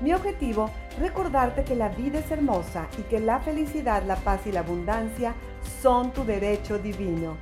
Mi objetivo, recordarte que la vida es hermosa y que la felicidad, la paz y la abundancia son tu derecho divino.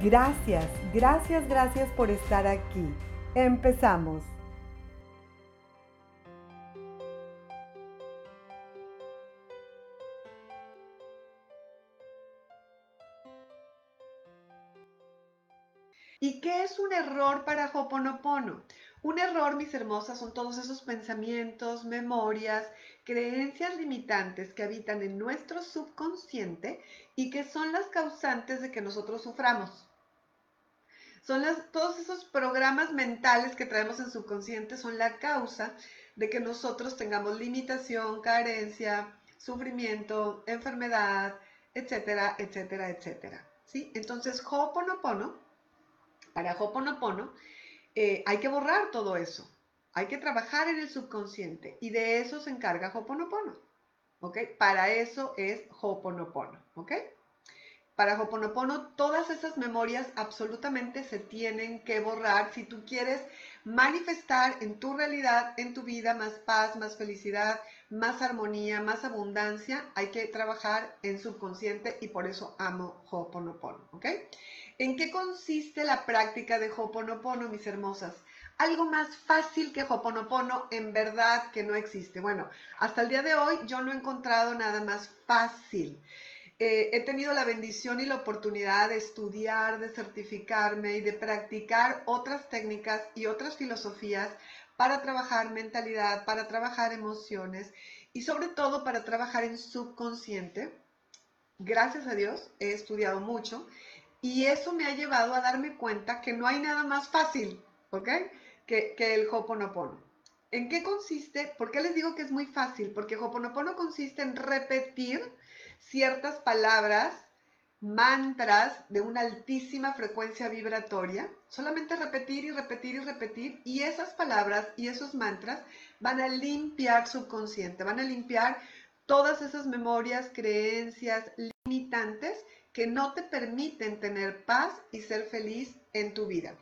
Gracias, gracias, gracias por estar aquí. Empezamos. Error para Hoponopono? Un error, mis hermosas, son todos esos pensamientos, memorias, creencias limitantes que habitan en nuestro subconsciente y que son las causantes de que nosotros suframos. Son las, todos esos programas mentales que traemos en subconsciente son la causa de que nosotros tengamos limitación, carencia, sufrimiento, enfermedad, etcétera, etcétera, etcétera. ¿Sí? Entonces, Ho'oponopono, para Ho'oponopono, eh, hay que borrar todo eso. Hay que trabajar en el subconsciente y de eso se encarga Hoponopono. ¿Ok? Para eso es Hoponopono. ¿Ok? Para Hoponopono, todas esas memorias absolutamente se tienen que borrar si tú quieres manifestar en tu realidad, en tu vida, más paz, más felicidad, más armonía, más abundancia. Hay que trabajar en subconsciente y por eso amo Hoponopono. ¿Ok? ¿En qué consiste la práctica de Hoponopono, mis hermosas? Algo más fácil que Hoponopono en verdad que no existe. Bueno, hasta el día de hoy yo no he encontrado nada más fácil. Eh, he tenido la bendición y la oportunidad de estudiar, de certificarme y de practicar otras técnicas y otras filosofías para trabajar mentalidad, para trabajar emociones y sobre todo para trabajar en subconsciente. Gracias a Dios he estudiado mucho y eso me ha llevado a darme cuenta que no hay nada más fácil, ¿ok? Que, que el Hoponopono. ¿En qué consiste? ¿Por qué les digo que es muy fácil? Porque Hoponopono consiste en repetir ciertas palabras, mantras de una altísima frecuencia vibratoria, solamente repetir y repetir y repetir, y esas palabras y esos mantras van a limpiar subconsciente, van a limpiar todas esas memorias, creencias limitantes que no te permiten tener paz y ser feliz en tu vida.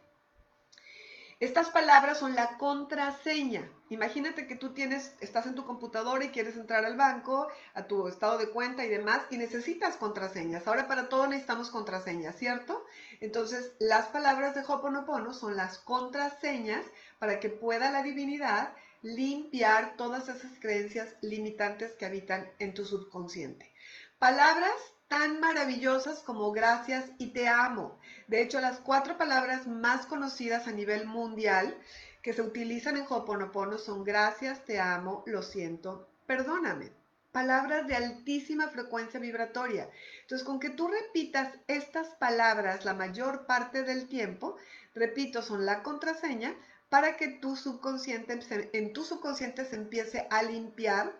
Estas palabras son la contraseña. Imagínate que tú tienes, estás en tu computadora y quieres entrar al banco, a tu estado de cuenta y demás, y necesitas contraseñas. Ahora para todo necesitamos contraseñas, ¿cierto? Entonces, las palabras de Hoponopono son las contraseñas para que pueda la divinidad limpiar todas esas creencias limitantes que habitan en tu subconsciente. Palabras tan maravillosas como gracias y te amo. De hecho, las cuatro palabras más conocidas a nivel mundial que se utilizan en Hoponopono son gracias, te amo, lo siento, perdóname. Palabras de altísima frecuencia vibratoria. Entonces, con que tú repitas estas palabras la mayor parte del tiempo, repito, son la contraseña para que tu subconsciente, en tu subconsciente se empiece a limpiar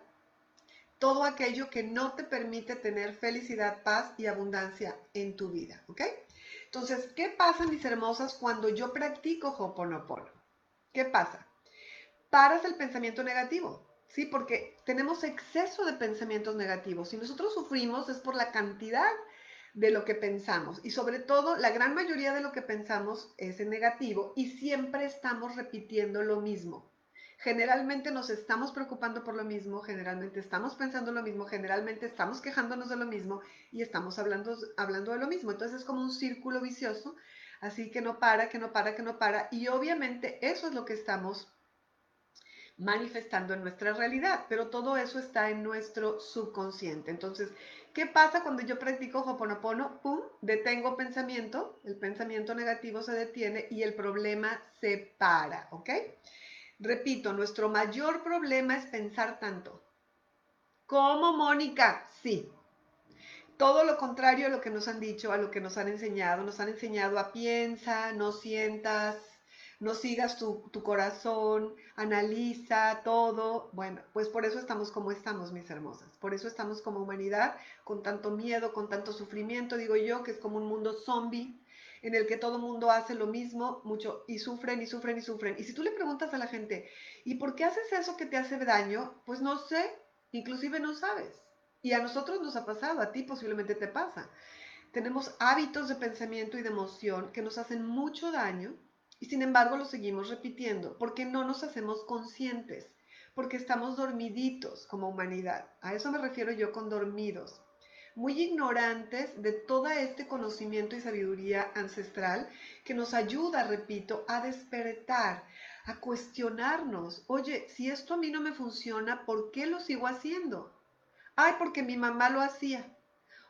todo aquello que no te permite tener felicidad, paz y abundancia en tu vida, ¿ok? Entonces, ¿qué pasa, mis hermosas, cuando yo practico Hoponopono? ¿Qué pasa? Paras el pensamiento negativo, ¿sí? Porque tenemos exceso de pensamientos negativos. Si nosotros sufrimos es por la cantidad de lo que pensamos y sobre todo la gran mayoría de lo que pensamos es en negativo y siempre estamos repitiendo lo mismo generalmente nos estamos preocupando por lo mismo, generalmente estamos pensando lo mismo, generalmente estamos quejándonos de lo mismo y estamos hablando, hablando de lo mismo. Entonces es como un círculo vicioso, así que no para, que no para, que no para. Y obviamente eso es lo que estamos manifestando en nuestra realidad, pero todo eso está en nuestro subconsciente. Entonces, ¿Qué pasa cuando yo practico Hoponopono? ¡Pum! Detengo pensamiento, el pensamiento negativo se detiene y el problema se para, ¿ok? Repito, nuestro mayor problema es pensar tanto. ¿Cómo, Mónica? Sí. Todo lo contrario a lo que nos han dicho, a lo que nos han enseñado. Nos han enseñado a piensa, no sientas, no sigas tu, corazón, analiza todo. Bueno, pues por eso estamos como estamos, mis hermosas. Por eso estamos como humanidad, con tanto miedo, con tanto sufrimiento, digo yo, que es como un mundo zombie en el que todo el mundo hace lo mismo mucho y sufren y sufren y sufren. Y si tú le preguntas a la gente, ¿y por qué haces eso que te hace daño? Pues no sé, inclusive no sabes. Y a nosotros nos ha pasado, a ti posiblemente te pasa. Tenemos hábitos de pensamiento y de emoción que nos hacen mucho daño y sin embargo lo seguimos repitiendo porque no nos hacemos conscientes, porque estamos dormiditos como humanidad. A eso me refiero yo con dormidos. Muy ignorantes de todo este conocimiento y sabiduría ancestral que nos ayuda, repito, a despertar, a cuestionarnos. Oye, si esto a mí no me funciona, ¿por qué lo sigo haciendo? Ay, porque mi mamá lo hacía.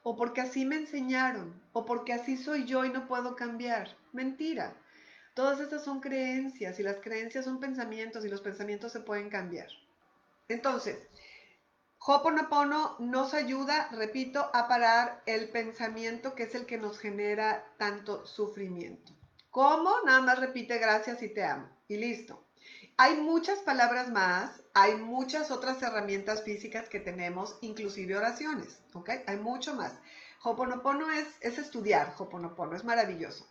O porque así me enseñaron. O porque así soy yo y no puedo cambiar. Mentira. Todas estas son creencias y las creencias son pensamientos y los pensamientos se pueden cambiar. Entonces, Hoponopono nos ayuda, repito, a parar el pensamiento que es el que nos genera tanto sufrimiento. ¿Cómo? Nada más repite gracias y te amo. Y listo. Hay muchas palabras más, hay muchas otras herramientas físicas que tenemos, inclusive oraciones, ¿ok? Hay mucho más. Hoponopono es, es estudiar, Hoponopono, es maravilloso.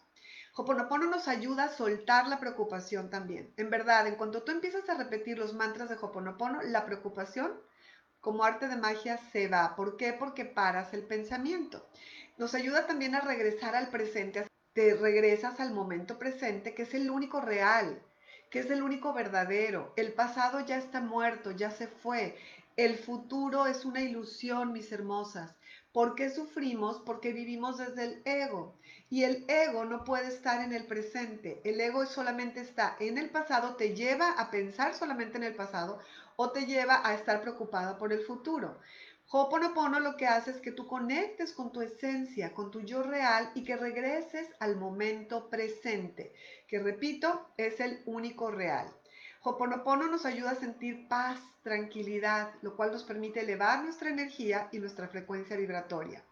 Hoponopono nos ayuda a soltar la preocupación también. En verdad, en cuanto tú empiezas a repetir los mantras de Hoponopono, la preocupación como arte de magia se va. ¿Por qué? Porque paras el pensamiento. Nos ayuda también a regresar al presente. Te regresas al momento presente, que es el único real, que es el único verdadero. El pasado ya está muerto, ya se fue. El futuro es una ilusión, mis hermosas. ¿Por qué sufrimos? Porque vivimos desde el ego. Y el ego no puede estar en el presente. El ego solamente está en el pasado, te lleva a pensar solamente en el pasado o te lleva a estar preocupada por el futuro. Hoponopono lo que hace es que tú conectes con tu esencia, con tu yo real y que regreses al momento presente, que repito, es el único real. Hoponopono nos ayuda a sentir paz, tranquilidad, lo cual nos permite elevar nuestra energía y nuestra frecuencia vibratoria.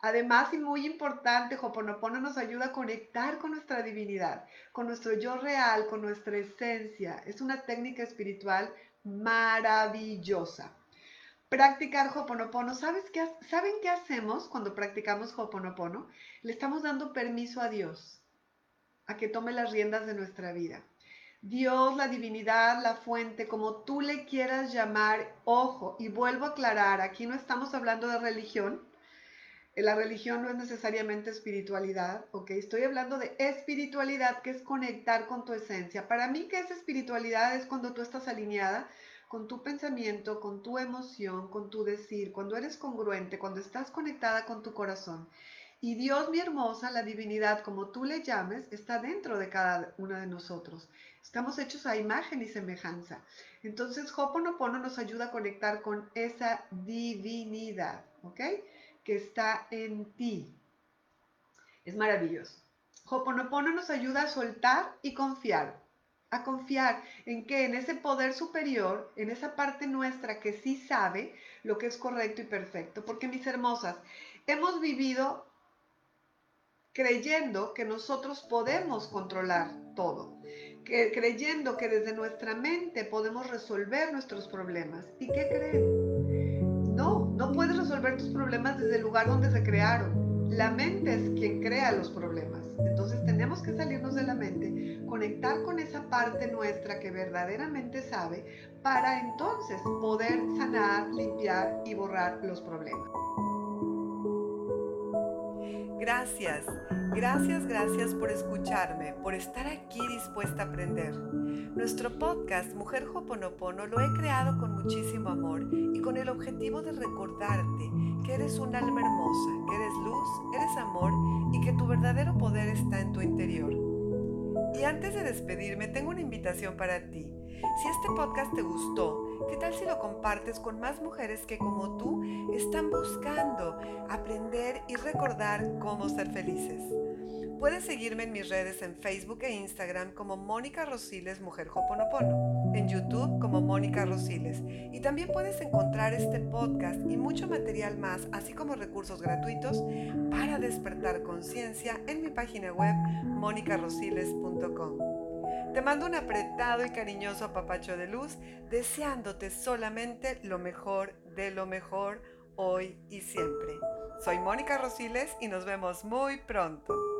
Además, y muy importante, Hoponopono nos ayuda a conectar con nuestra divinidad, con nuestro yo real, con nuestra esencia. Es una técnica espiritual maravillosa. Practicar Hoponopono. ¿Sabes qué, ¿Saben qué hacemos cuando practicamos Hoponopono? Le estamos dando permiso a Dios a que tome las riendas de nuestra vida. Dios, la divinidad, la fuente, como tú le quieras llamar, ojo, y vuelvo a aclarar, aquí no estamos hablando de religión, la religión no es necesariamente espiritualidad, ¿ok? Estoy hablando de espiritualidad, que es conectar con tu esencia. Para mí, ¿qué es espiritualidad? Es cuando tú estás alineada con tu pensamiento, con tu emoción, con tu decir, cuando eres congruente, cuando estás conectada con tu corazón. Y Dios, mi hermosa, la divinidad, como tú le llames, está dentro de cada uno de nosotros. Estamos hechos a imagen y semejanza. Entonces, Hoponopono nos ayuda a conectar con esa divinidad, ¿ok? Que está en ti. Es maravilloso. Hoponopono nos ayuda a soltar y confiar. A confiar en que en ese poder superior, en esa parte nuestra que sí sabe lo que es correcto y perfecto. Porque mis hermosas, hemos vivido creyendo que nosotros podemos controlar todo, creyendo que desde nuestra mente podemos resolver nuestros problemas. ¿Y qué creen? Resolver tus problemas desde el lugar donde se crearon. La mente es quien crea los problemas. Entonces tenemos que salirnos de la mente, conectar con esa parte nuestra que verdaderamente sabe para entonces poder sanar, limpiar y borrar los problemas. Gracias, gracias, gracias por escucharme, por estar aquí dispuesta a aprender. Nuestro podcast Mujer Hoponopono lo he creado con muchísimo amor y con el objetivo de recordarte que eres un alma hermosa, que eres luz, eres amor y que tu verdadero poder está en tu interior. Y antes de despedirme, tengo una invitación para ti. Si este podcast te gustó, ¿Qué tal si lo compartes con más mujeres que como tú están buscando aprender y recordar cómo ser felices? Puedes seguirme en mis redes en Facebook e Instagram como Mónica Rosiles Mujer Hoponopono, en YouTube como Mónica Rosiles y también puedes encontrar este podcast y mucho material más, así como recursos gratuitos para despertar conciencia en mi página web monicarosiles.com. Te mando un apretado y cariñoso apapacho de luz, deseándote solamente lo mejor de lo mejor hoy y siempre. Soy Mónica Rosiles y nos vemos muy pronto.